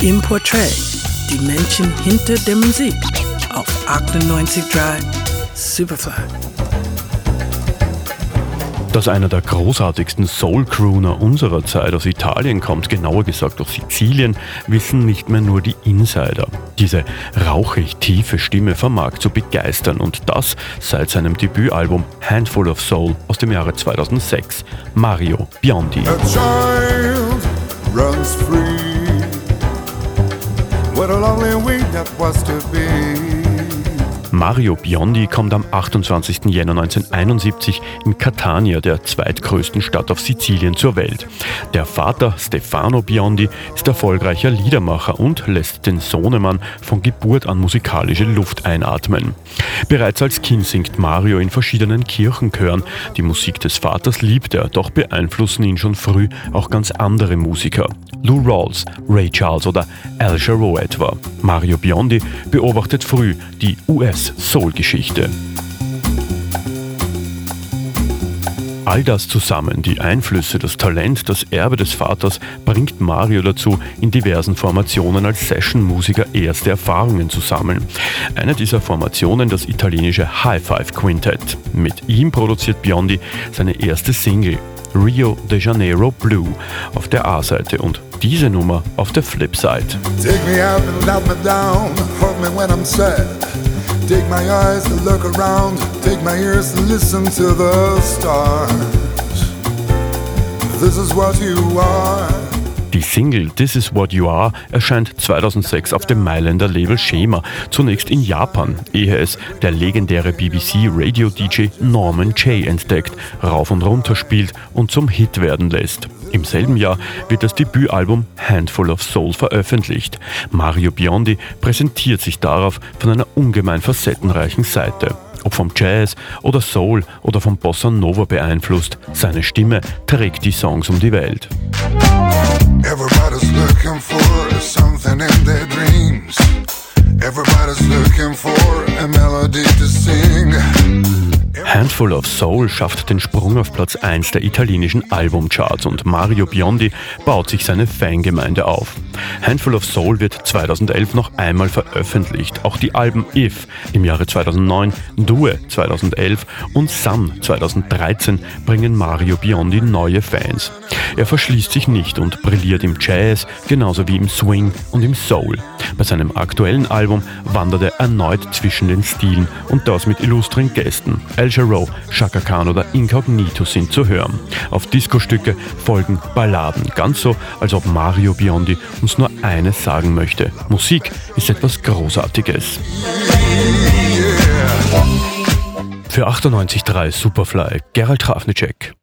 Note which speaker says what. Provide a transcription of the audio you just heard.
Speaker 1: Im Portrait, die Menschen hinter der Musik auf 98.3 Superfly.
Speaker 2: Dass einer der großartigsten Soul-Crooner unserer Zeit aus Italien kommt, genauer gesagt aus Sizilien, wissen nicht mehr nur die Insider. Diese rauchig tiefe Stimme vermag zu begeistern und das seit seinem Debütalbum Handful of Soul aus dem Jahre 2006. Mario Biondi. A child runs free. What a lonely week that was to be. Mario Biondi kommt am 28. Jänner 1971 in Catania, der zweitgrößten Stadt auf Sizilien, zur Welt. Der Vater Stefano Biondi ist erfolgreicher Liedermacher und lässt den Sohnemann von Geburt an musikalische Luft einatmen. Bereits als Kind singt Mario in verschiedenen Kirchenchören. Die Musik des Vaters liebt er, doch beeinflussen ihn schon früh auch ganz andere Musiker. Lou Rawls, Ray Charles oder Al Jarreau etwa. Mario Biondi beobachtet früh die US-Soul-Geschichte. All das zusammen, die Einflüsse, das Talent, das Erbe des Vaters, bringt Mario dazu, in diversen Formationen als Session-Musiker erste Erfahrungen zu sammeln. Eine dieser Formationen das italienische High Five Quintet. Mit ihm produziert Biondi seine erste Single, Rio de Janeiro Blue, auf der A-Seite und diese Nummer auf der Flip-Side. Take my eyes to look around, take my ears to listen to the stars. This is what you are. Die Single This Is What You Are erscheint 2006 auf dem Mailänder Label Schema, zunächst in Japan, ehe es der legendäre BBC-Radio-DJ Norman Jay entdeckt, rauf und runter spielt und zum Hit werden lässt. Im selben Jahr wird das Debütalbum Handful of Soul veröffentlicht. Mario Biondi präsentiert sich darauf von einer ungemein facettenreichen Seite. Ob vom Jazz oder Soul oder vom Bossa Nova beeinflusst, seine Stimme trägt die Songs um die Welt. Everybody's looking for a melody to sing. Handful of Soul schafft den Sprung auf Platz 1 der italienischen Albumcharts und Mario Biondi baut sich seine Fangemeinde auf. Handful of Soul wird 2011 noch einmal veröffentlicht. Auch die Alben If im Jahre 2009, Due 2011 und Sun 2013 bringen Mario Biondi neue Fans. Er verschließt sich nicht und brilliert im Jazz genauso wie im Swing und im Soul. Bei seinem aktuellen Album wandert er erneut zwischen den Stilen und das mit illustren Gästen. El Jarreau, Chaka Khan oder Incognito sind zu hören. Auf Disco-Stücke folgen Balladen, ganz so, als ob Mario Biondi uns nur eines sagen möchte. Musik ist etwas Großartiges. Für 98.3 Superfly, Gerald Trafnicek.